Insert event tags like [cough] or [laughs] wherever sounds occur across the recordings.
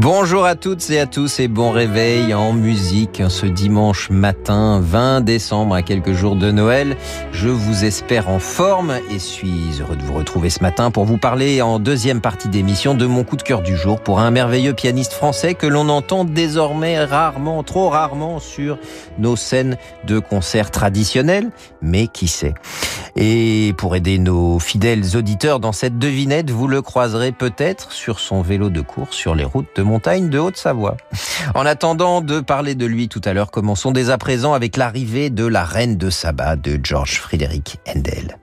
Bonjour à toutes et à tous et bon réveil en musique ce dimanche matin 20 décembre à quelques jours de Noël. Je vous espère en forme et suis heureux de vous retrouver ce matin pour vous parler en deuxième partie d'émission de mon coup de cœur du jour pour un merveilleux pianiste français que l'on entend désormais rarement, trop rarement sur nos scènes de concerts traditionnels, mais qui sait. Et pour aider nos fidèles auditeurs dans cette devinette, vous le croiserez peut-être sur son vélo de course sur les routes de de Haute-Savoie. En attendant de parler de lui tout à l'heure, commençons dès à présent avec l'arrivée de la reine de Saba de George Frédéric Handel.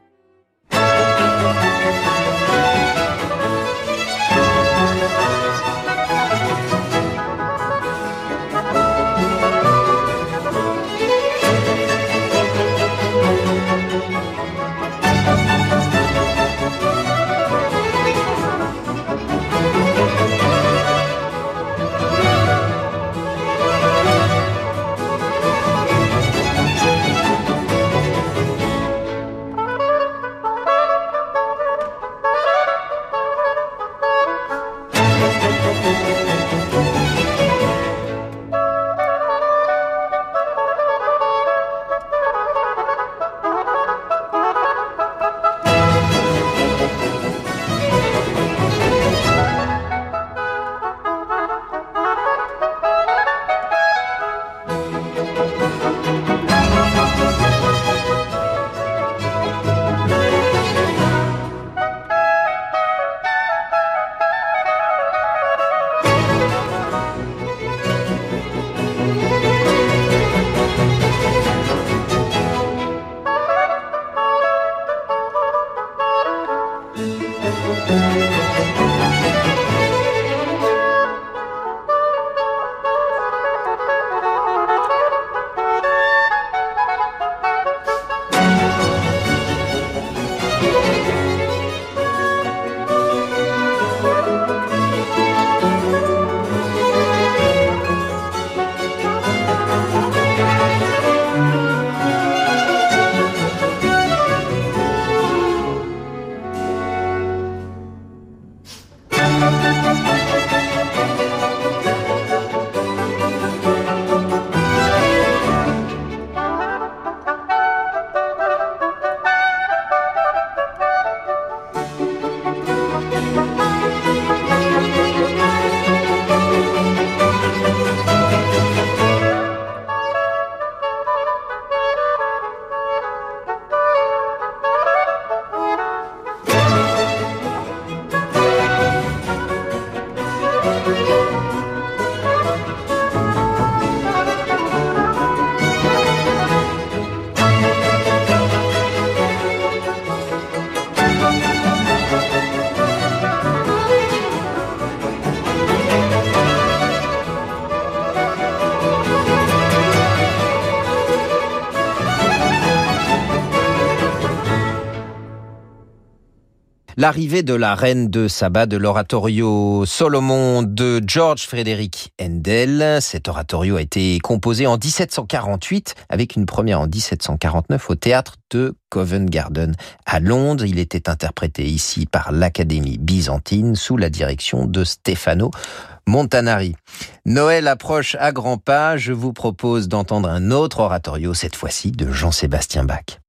L'arrivée de la reine de Saba de l'oratorio Solomon de George Frédéric Handel. Cet oratorio a été composé en 1748 avec une première en 1749 au théâtre de Covent Garden à Londres. Il était interprété ici par l'Académie byzantine sous la direction de Stefano Montanari. Noël approche à grands pas. Je vous propose d'entendre un autre oratorio, cette fois-ci de Jean-Sébastien Bach.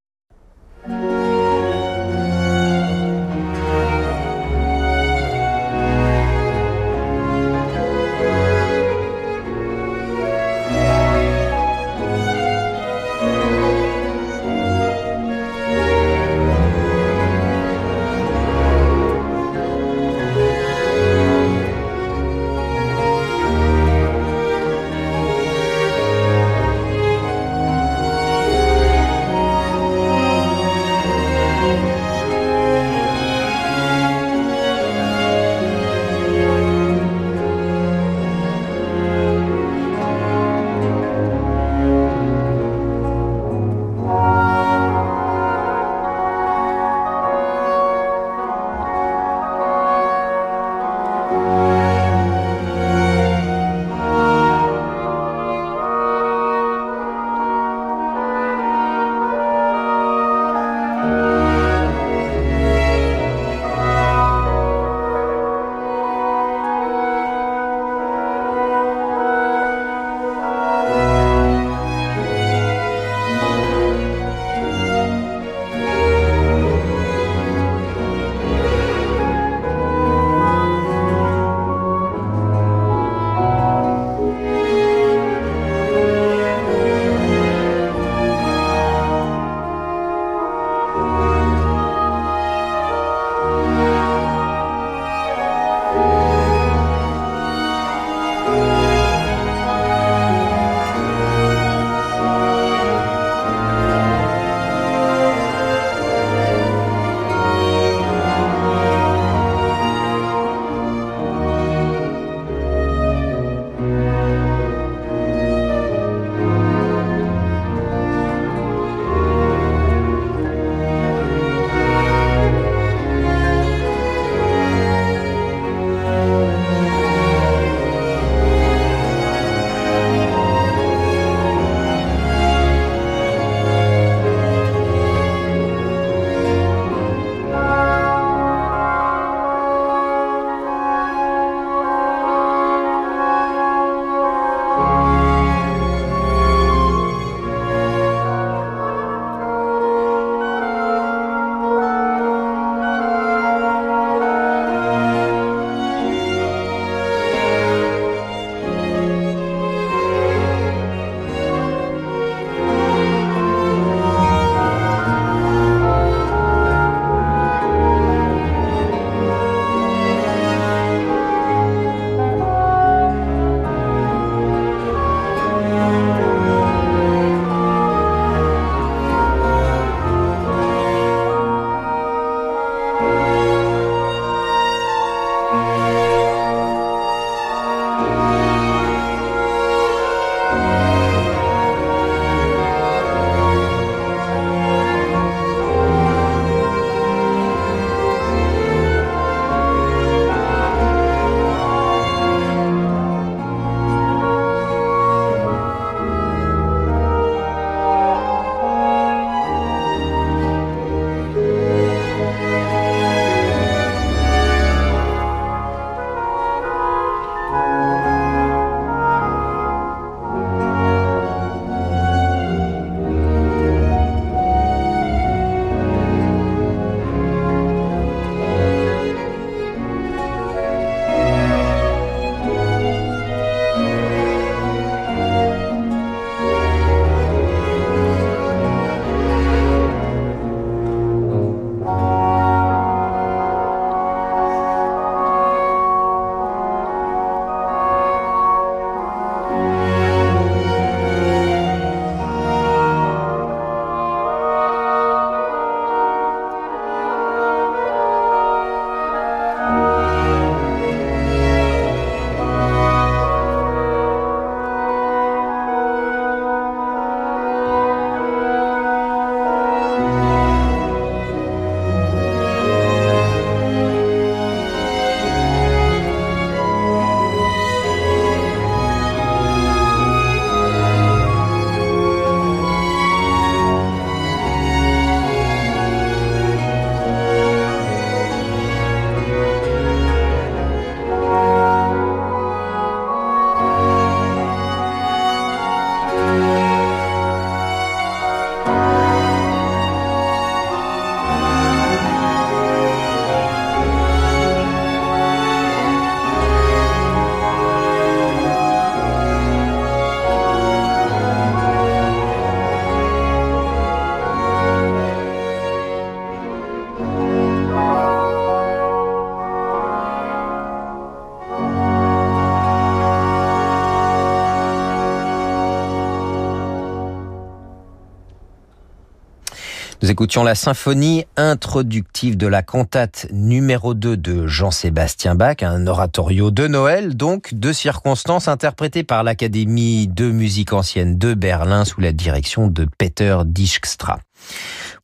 écoutions la symphonie introductive de la cantate numéro 2 de Jean-Sébastien Bach, un oratorio de Noël, donc de circonstances interprété par l'Académie de musique ancienne de Berlin sous la direction de Peter Dijkstra.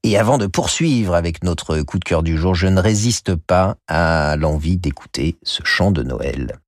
Et avant de poursuivre avec notre coup de cœur du jour, je ne résiste pas à l'envie d'écouter ce chant de Noël.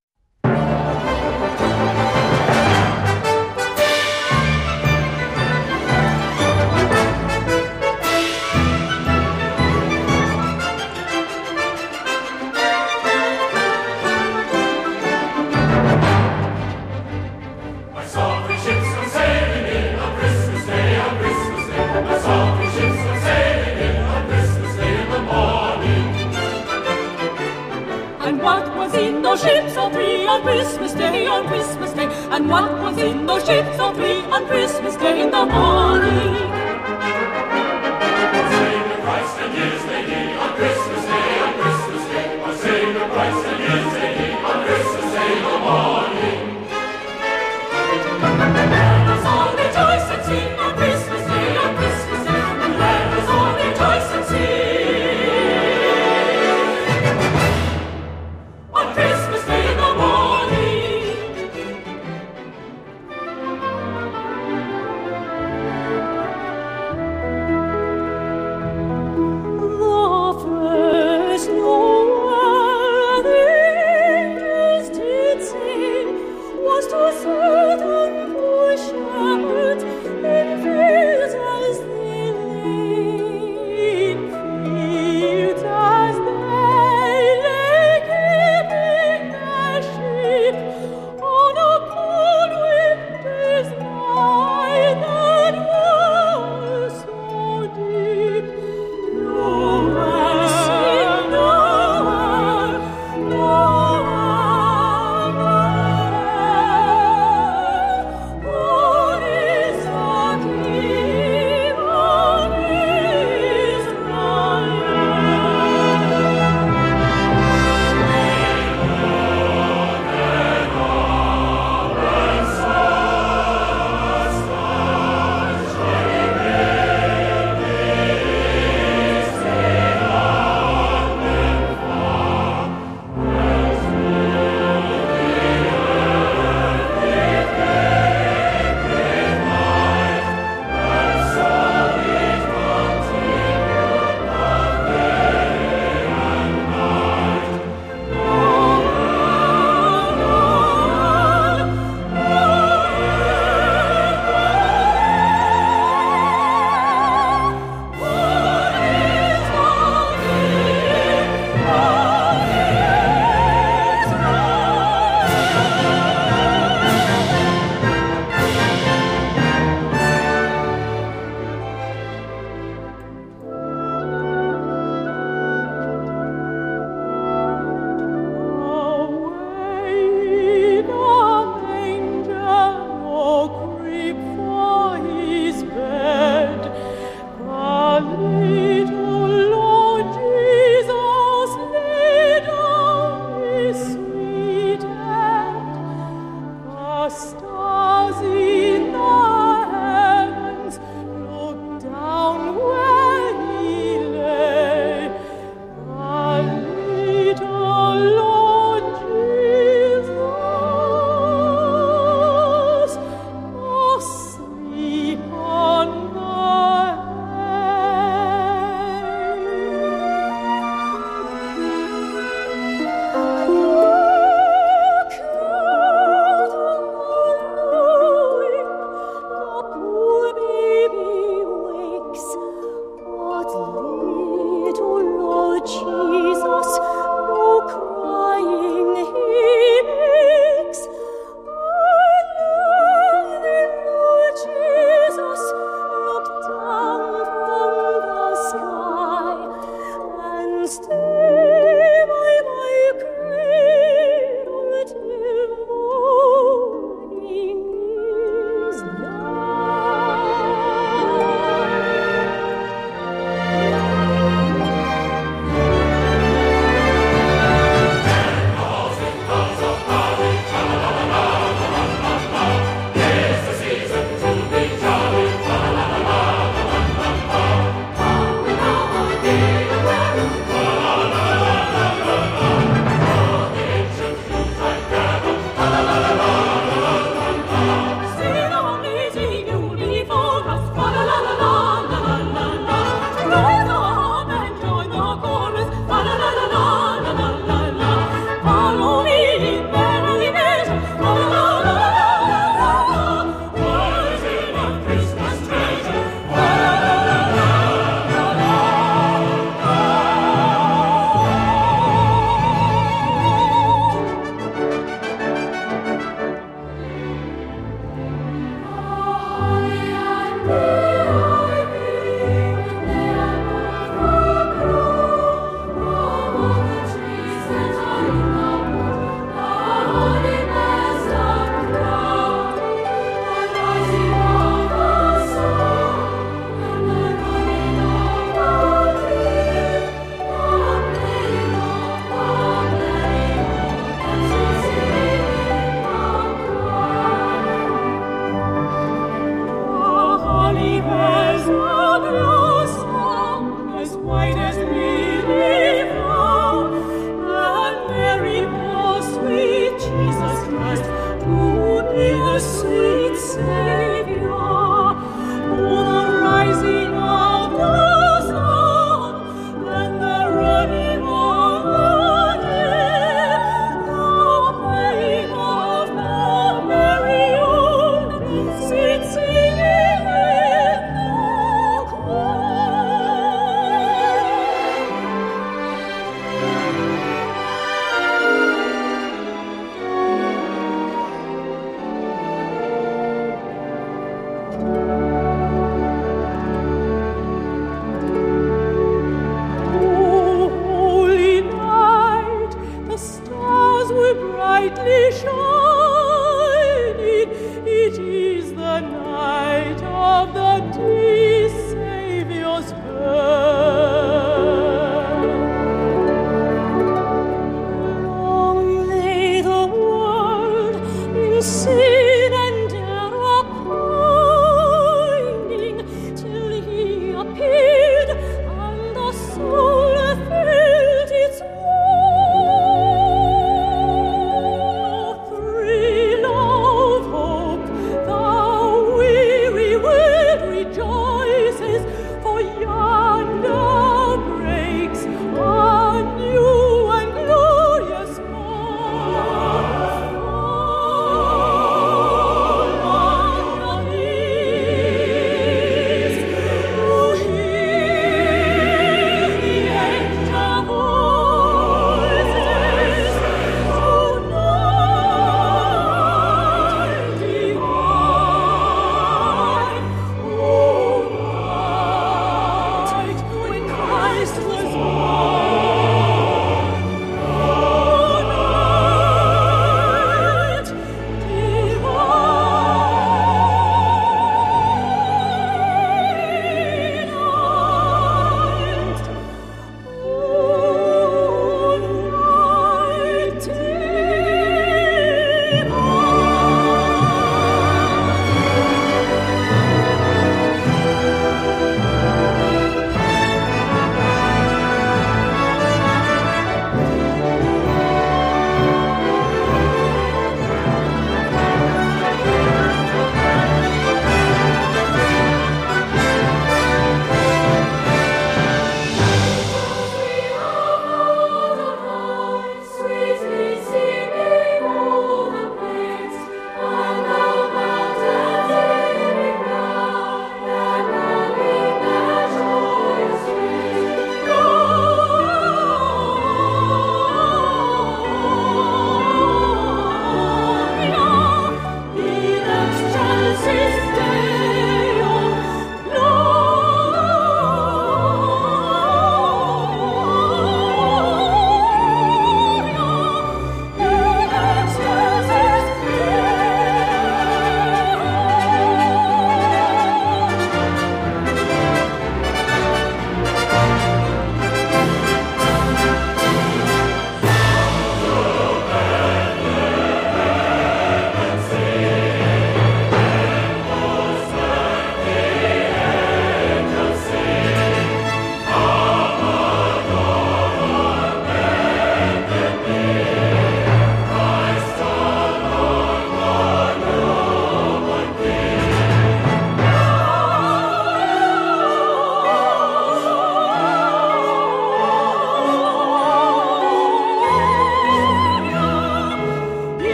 of the.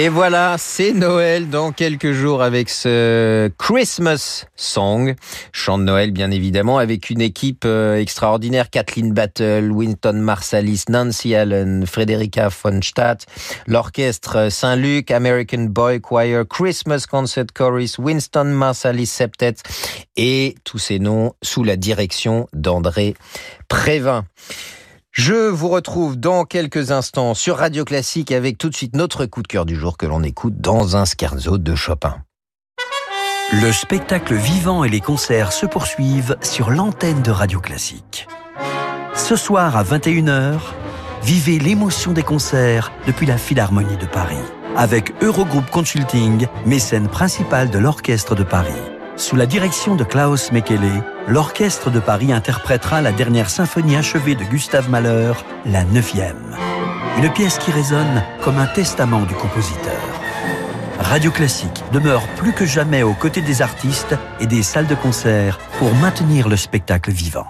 Et voilà, c'est Noël dans quelques jours avec ce Christmas Song. Chant de Noël, bien évidemment, avec une équipe euh, extraordinaire. Kathleen Battle, Winton Marsalis, Nancy Allen, Frederica von Stadt, l'orchestre Saint-Luc, American Boy Choir, Christmas Concert Chorus, Winston Marsalis Septet et tous ces noms sous la direction d'André Prévin. Je vous retrouve dans quelques instants sur Radio Classique avec tout de suite notre coup de cœur du jour que l'on écoute dans un scherzo de Chopin. Le spectacle vivant et les concerts se poursuivent sur l'antenne de Radio Classique. Ce soir à 21h, vivez l'émotion des concerts depuis la Philharmonie de Paris avec Eurogroup Consulting, mécène principal de l'Orchestre de Paris. Sous la direction de Klaus Mekele, l'Orchestre de Paris interprétera la dernière symphonie achevée de Gustave Mahler, la neuvième. Une pièce qui résonne comme un testament du compositeur. Radio Classique demeure plus que jamais aux côtés des artistes et des salles de concert pour maintenir le spectacle vivant.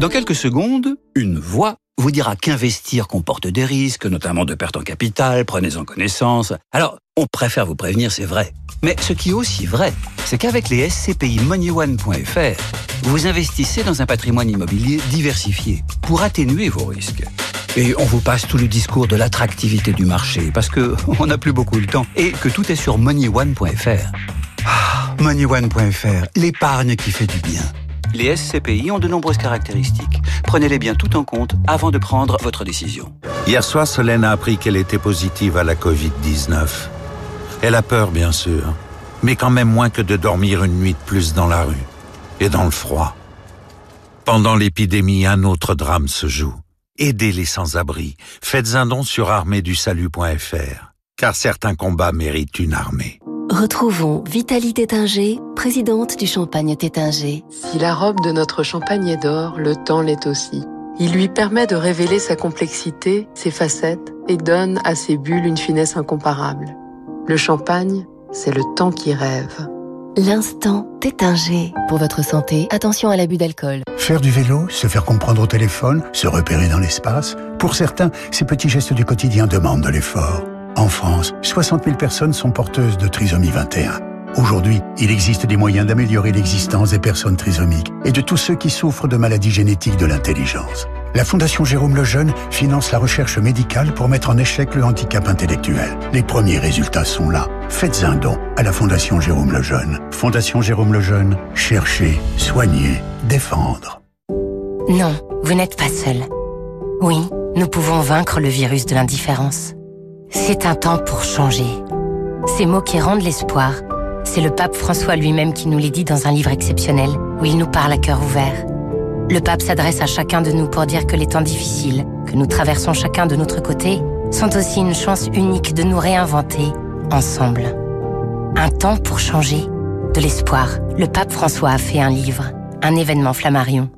Dans quelques secondes, une voix vous dira qu'investir comporte des risques, notamment de perte en capital, prenez-en connaissance. Alors, on préfère vous prévenir, c'est vrai. Mais ce qui est aussi vrai, c'est qu'avec les SCPI MoneyOne.fr, vous investissez dans un patrimoine immobilier diversifié pour atténuer vos risques. Et on vous passe tout le discours de l'attractivité du marché parce que [laughs] on n'a plus beaucoup de temps et que tout est sur MoneyOne.fr. Ah, MoneyOne.fr, l'épargne qui fait du bien. Les SCPI ont de nombreuses caractéristiques. Prenez-les bien tout en compte avant de prendre votre décision. Hier soir, Solène a appris qu'elle était positive à la Covid-19. Elle a peur, bien sûr, mais quand même moins que de dormir une nuit de plus dans la rue et dans le froid. Pendant l'épidémie, un autre drame se joue. Aidez les sans-abri. Faites un don sur arméedusalut.fr, car certains combats méritent une armée. Retrouvons Vitalie Tétinger, présidente du Champagne Tétinger. Si la robe de notre champagne est d'or, le temps l'est aussi. Il lui permet de révéler sa complexité, ses facettes, et donne à ses bulles une finesse incomparable. Le champagne, c'est le temps qui rêve. L'instant Tétinger. Pour votre santé, attention à l'abus d'alcool. Faire du vélo, se faire comprendre au téléphone, se repérer dans l'espace, pour certains, ces petits gestes du quotidien demandent de l'effort. En France, 60 000 personnes sont porteuses de trisomie 21. Aujourd'hui, il existe des moyens d'améliorer l'existence des personnes trisomiques et de tous ceux qui souffrent de maladies génétiques de l'intelligence. La Fondation Jérôme Lejeune finance la recherche médicale pour mettre en échec le handicap intellectuel. Les premiers résultats sont là. Faites un don à la Fondation Jérôme Lejeune. Fondation Jérôme Lejeune, chercher, soigner, défendre. Non, vous n'êtes pas seul. Oui, nous pouvons vaincre le virus de l'indifférence. C'est un temps pour changer. Ces mots qui rendent l'espoir, c'est le pape François lui-même qui nous les dit dans un livre exceptionnel où il nous parle à cœur ouvert. Le pape s'adresse à chacun de nous pour dire que les temps difficiles, que nous traversons chacun de notre côté, sont aussi une chance unique de nous réinventer ensemble. Un temps pour changer. De l'espoir. Le pape François a fait un livre, un événement Flammarion.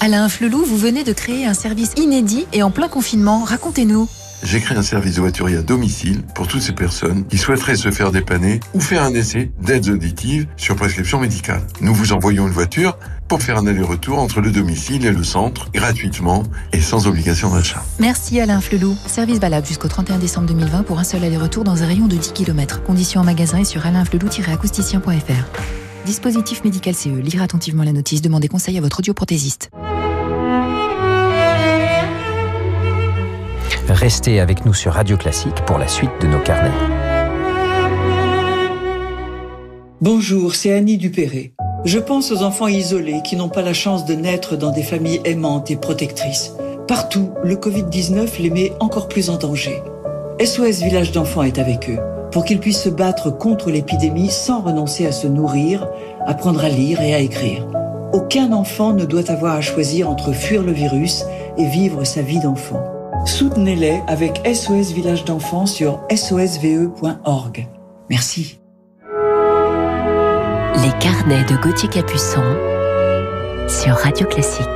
Alain Flelou, vous venez de créer un service inédit et en plein confinement. Racontez-nous. J'ai créé un service de voiturier à domicile pour toutes ces personnes qui souhaiteraient se faire dépanner ou faire un essai d'aides auditives sur prescription médicale. Nous vous envoyons une voiture pour faire un aller-retour entre le domicile et le centre gratuitement et sans obligation d'achat. Merci Alain Flelou. Service valable jusqu'au 31 décembre 2020 pour un seul aller-retour dans un rayon de 10 km. Conditions en magasin et sur alainflelou-acousticien.fr. Dispositif médical CE. Lire attentivement la notice. Demandez conseil à votre audioprothésiste. Restez avec nous sur Radio Classique pour la suite de nos carnets. Bonjour, c'est Annie Dupéré. Je pense aux enfants isolés qui n'ont pas la chance de naître dans des familles aimantes et protectrices. Partout, le Covid-19 les met encore plus en danger. SOS Village d'enfants est avec eux pour qu'ils puissent se battre contre l'épidémie sans renoncer à se nourrir, apprendre à lire et à écrire. Aucun enfant ne doit avoir à choisir entre fuir le virus et vivre sa vie d'enfant. Soutenez-les avec SOS Village d'enfants sur sosve.org. Merci. Les carnets de Gauthier Capuçon sur Radio Classique.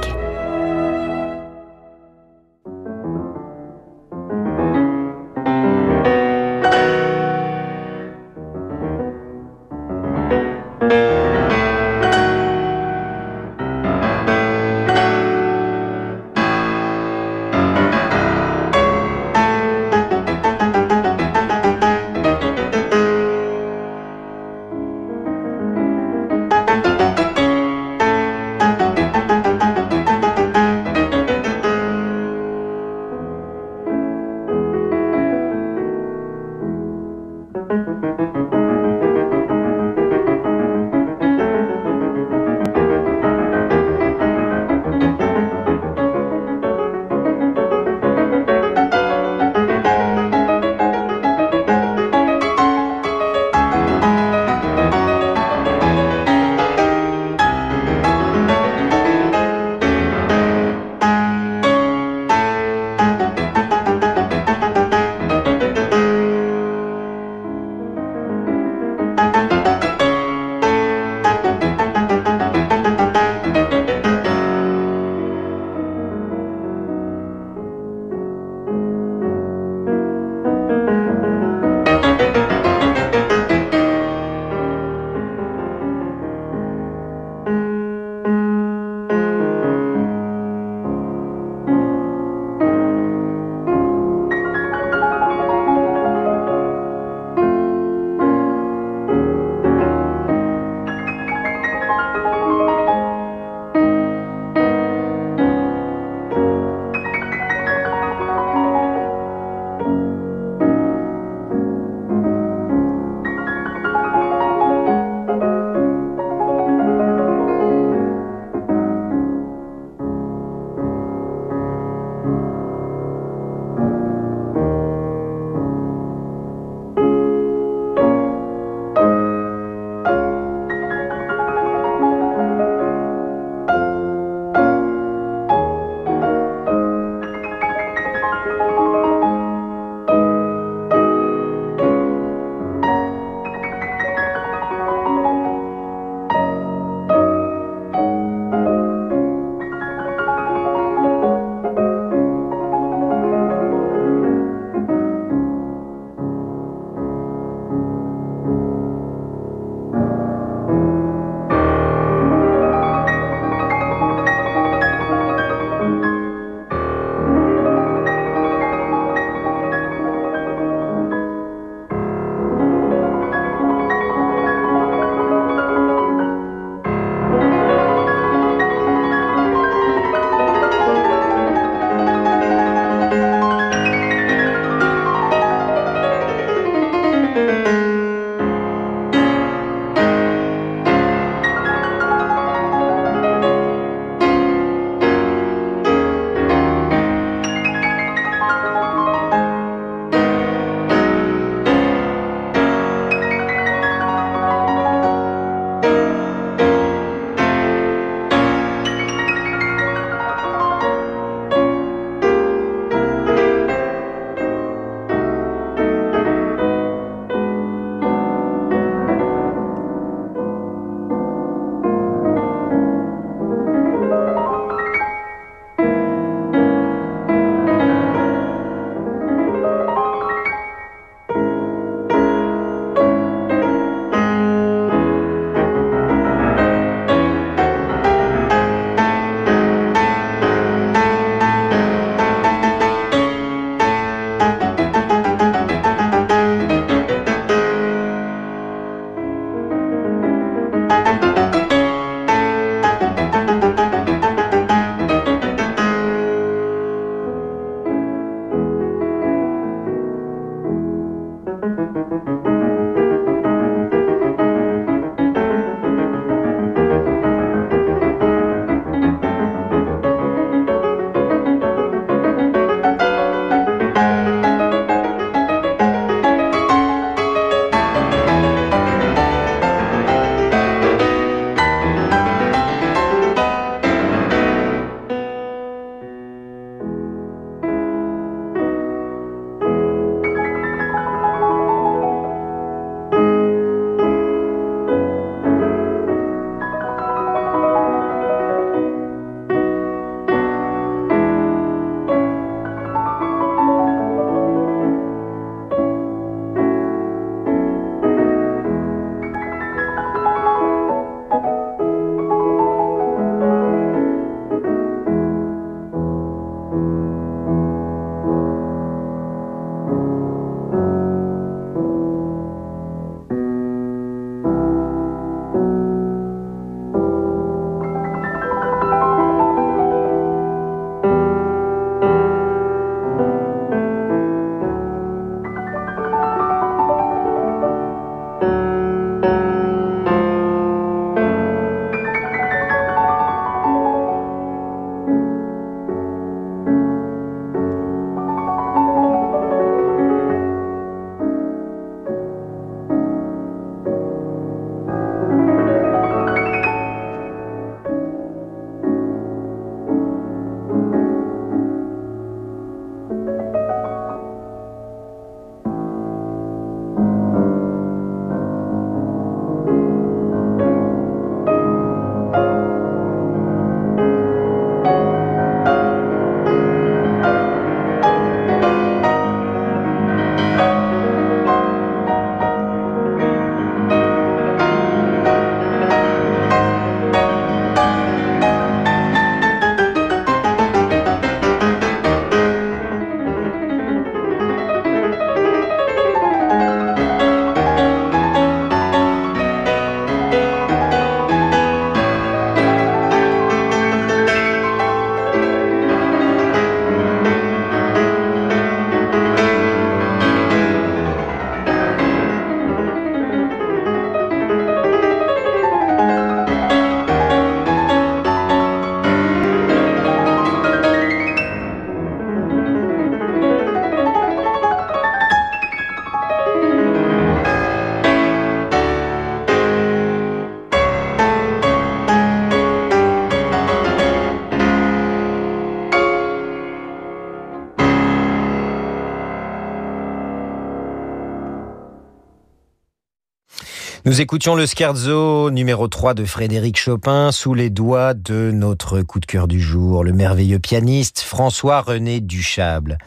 Nous écoutions le scherzo numéro 3 de Frédéric Chopin sous les doigts de notre coup de cœur du jour, le merveilleux pianiste François-René Duchable.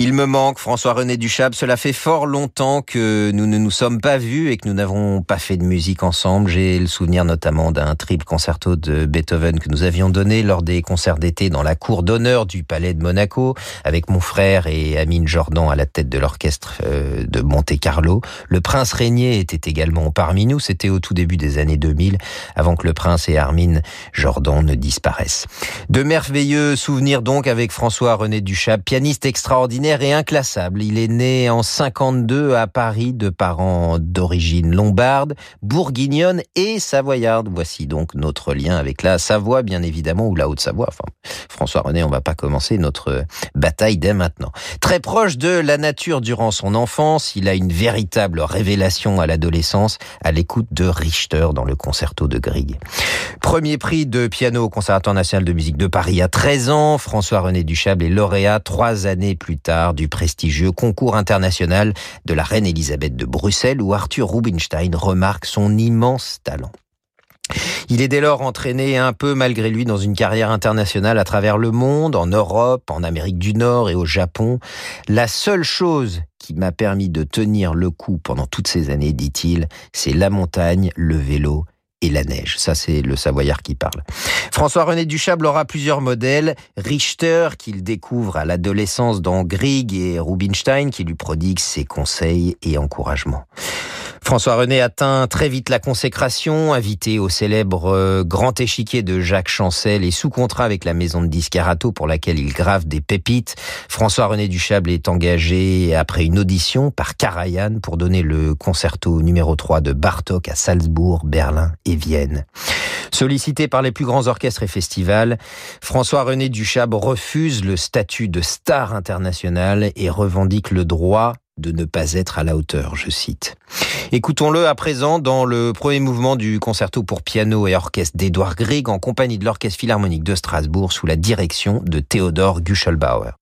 Il me manque, François-René Duchab. Cela fait fort longtemps que nous ne nous sommes pas vus et que nous n'avons pas fait de musique ensemble. J'ai le souvenir notamment d'un triple concerto de Beethoven que nous avions donné lors des concerts d'été dans la cour d'honneur du Palais de Monaco avec mon frère et Amine Jordan à la tête de l'orchestre euh, de Monte-Carlo. Le prince Régnier était également parmi nous. C'était au tout début des années 2000 avant que le prince et Armin Jordan ne disparaissent. De merveilleux souvenirs donc avec François-René Duchab, pianiste extraordinaire et inclassable. Il est né en 52 à Paris de parents d'origine lombarde, bourguignonne et savoyarde. Voici donc notre lien avec la Savoie, bien évidemment, ou la Haute-Savoie. François René, on va pas commencer notre bataille dès maintenant. Très proche de la nature durant son enfance, il a une véritable révélation à l'adolescence à l'écoute de Richter dans le concerto de Grieg. Premier prix de piano au Conservatoire national de musique de Paris à 13 ans, François-René Duchable est lauréat trois années plus tard du prestigieux concours international de la reine Elisabeth de Bruxelles où Arthur Rubinstein remarque son immense talent. Il est dès lors entraîné un peu malgré lui dans une carrière internationale à travers le monde, en Europe, en Amérique du Nord et au Japon. La seule chose qui m'a permis de tenir le coup pendant toutes ces années, dit-il, c'est la montagne, le vélo et la neige. Ça, c'est le Savoyard qui parle. François-René Duchable aura plusieurs modèles. Richter, qu'il découvre à l'adolescence dans Grieg et Rubinstein, qui lui prodigue ses conseils et encouragements. François René atteint très vite la consécration, invité au célèbre euh, Grand Échiquier de Jacques Chancel et sous contrat avec la maison de disques Arato pour laquelle il grave des pépites. François René Duchable est engagé après une audition par Karajan pour donner le concerto numéro 3 de Bartok à Salzbourg, Berlin et Vienne. Sollicité par les plus grands orchestres et festivals, François-René Duchable refuse le statut de star international et revendique le droit de ne pas être à la hauteur, je cite. Écoutons-le à présent dans le premier mouvement du concerto pour piano et orchestre d'Edouard Grieg en compagnie de l'Orchestre Philharmonique de Strasbourg sous la direction de Theodor Guschelbauer.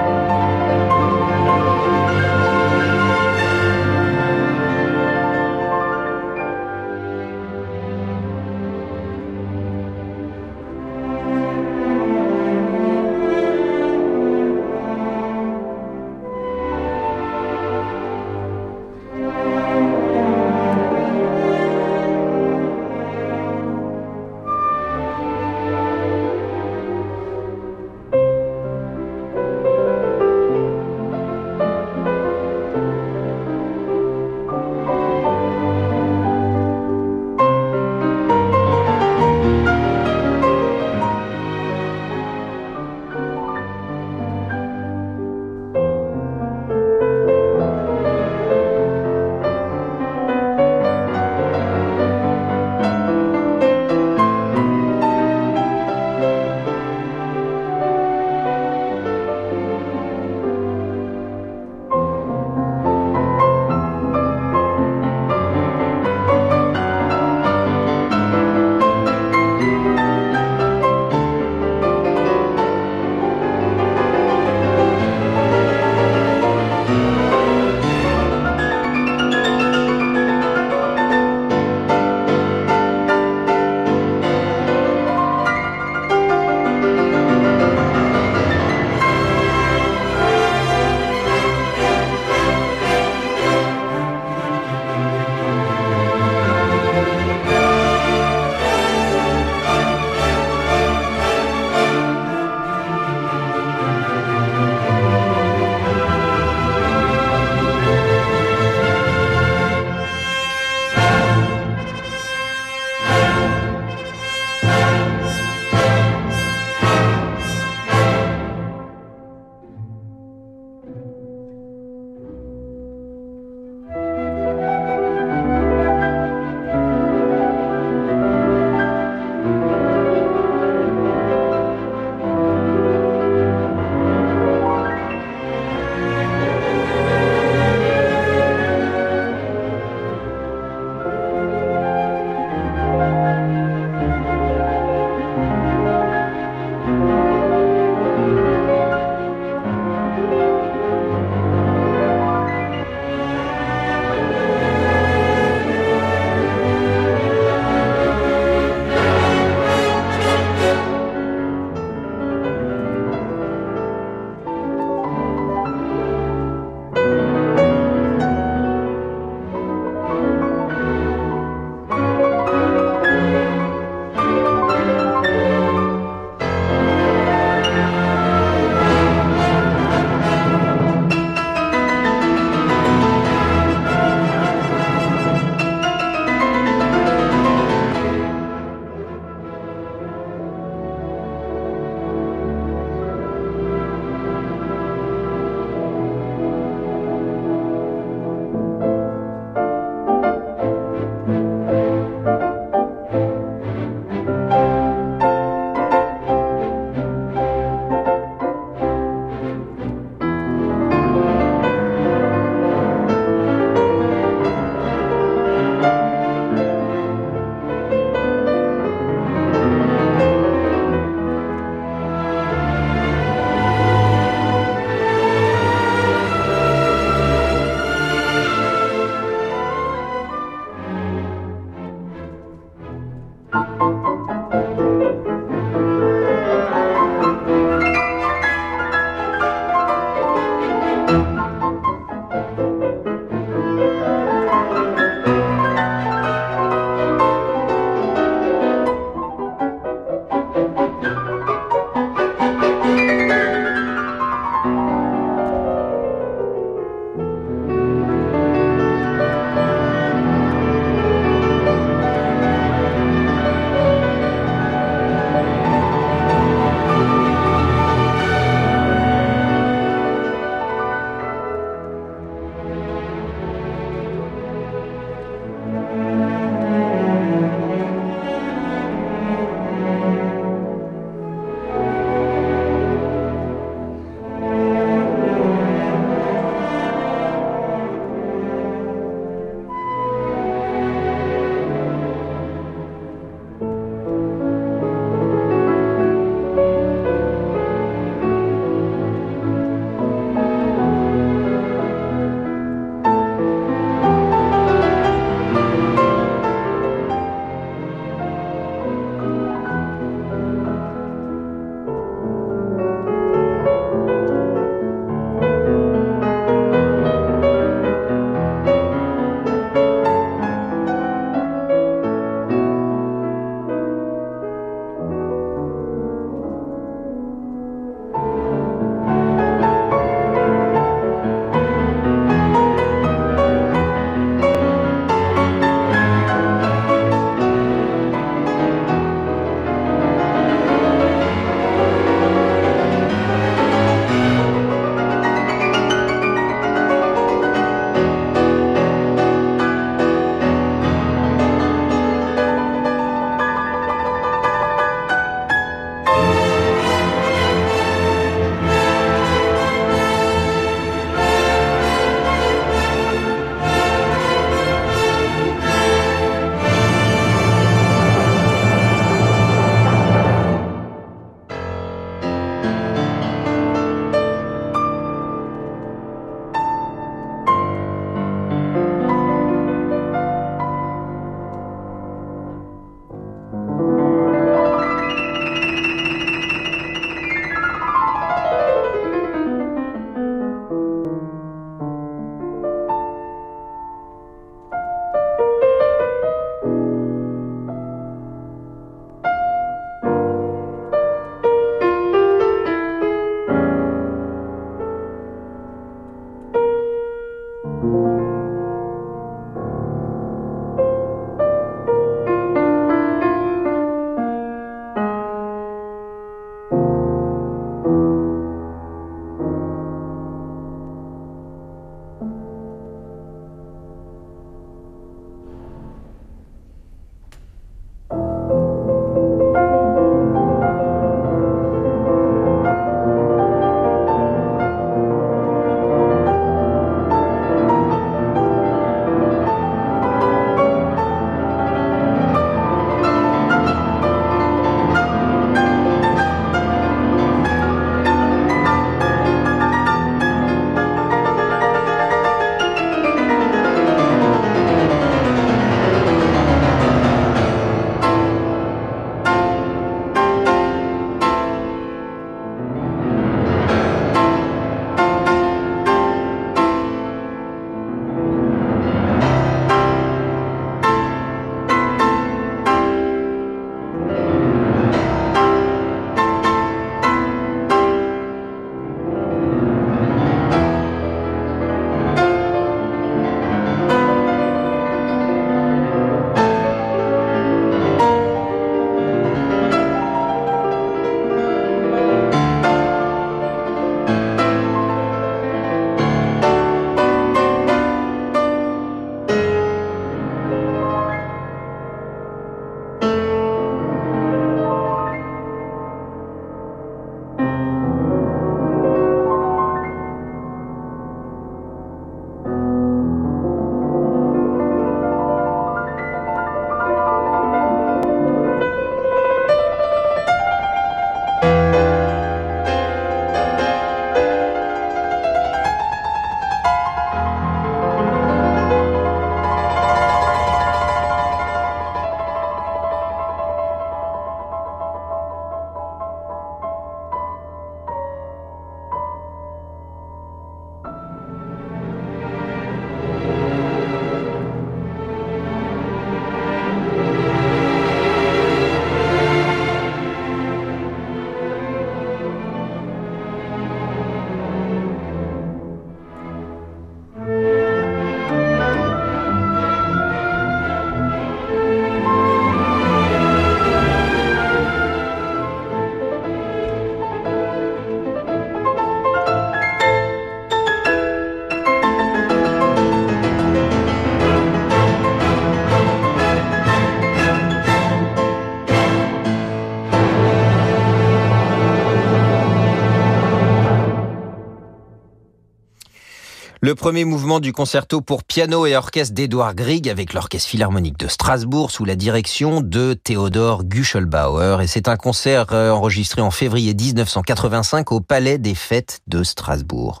Le premier mouvement du concerto pour piano et orchestre d'Edouard Grieg avec l'Orchestre Philharmonique de Strasbourg sous la direction de Théodore Guschelbauer. Et c'est un concert euh, enregistré en février 1985 au Palais des Fêtes de Strasbourg.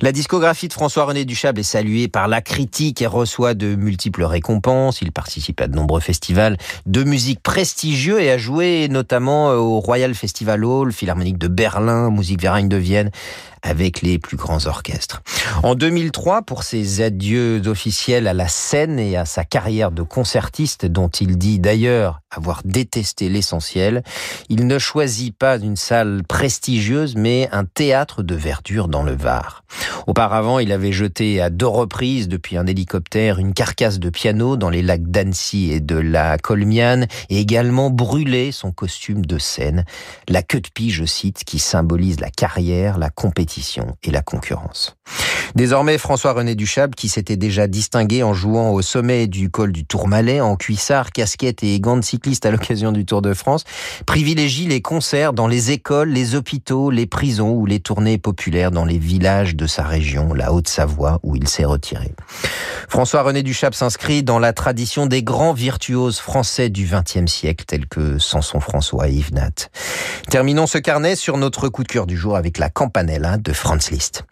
La discographie de François-René Duchable est saluée par la critique et reçoit de multiples récompenses. Il participe à de nombreux festivals de musique prestigieux et a joué notamment euh, au Royal Festival Hall, Philharmonique de Berlin, Musique Verein de Vienne, avec les plus grands orchestres. En 2003, pour ses adieux officiels à la scène et à sa carrière de concertiste, dont il dit d'ailleurs avoir détesté l'essentiel, il ne choisit pas une salle prestigieuse, mais un théâtre de verdure dans le Var. Auparavant, il avait jeté à deux reprises depuis un hélicoptère une carcasse de piano dans les lacs d'Annecy et de la Colmiane et également brûlé son costume de scène, la queue de pie, je cite, qui symbolise la carrière, la compétition et la concurrence. Désormais, François-René Duchable, qui s'était déjà distingué en jouant au sommet du col du Tourmalet, en cuissard, casquette et gants de cycliste à l'occasion du Tour de France, privilégie les concerts dans les écoles, les hôpitaux, les prisons ou les tournées populaires dans les villages de sa région, la Haute-Savoie, où il s'est retiré. François-René Duchable s'inscrit dans la tradition des grands virtuoses français du XXe siècle, tels que Samson François et Yves Nat. Terminons ce carnet sur notre coup de cœur du jour avec la Campanella de Franz Liszt.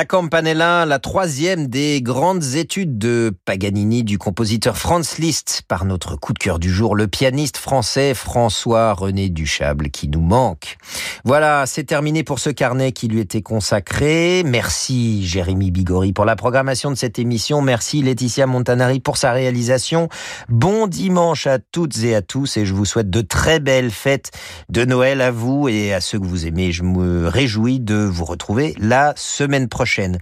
La Campanella, la troisième des grandes études de Paganini du compositeur Franz Liszt par notre coup de cœur du jour, le pianiste français François-René Duchable qui nous manque. Voilà, c'est terminé pour ce carnet qui lui était consacré. Merci Jérémy Bigori pour la programmation de cette émission. Merci Laetitia Montanari pour sa réalisation. Bon dimanche à toutes et à tous et je vous souhaite de très belles fêtes de Noël à vous et à ceux que vous aimez. Je me réjouis de vous retrouver la semaine prochaine prochaine.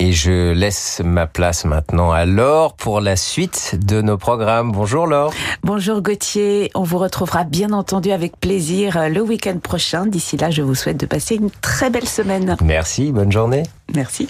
Et je laisse ma place maintenant à Laure pour la suite de nos programmes. Bonjour Laure. Bonjour Gauthier. On vous retrouvera bien entendu avec plaisir le week-end prochain. D'ici là, je vous souhaite de passer une très belle semaine. Merci, bonne journée. Merci.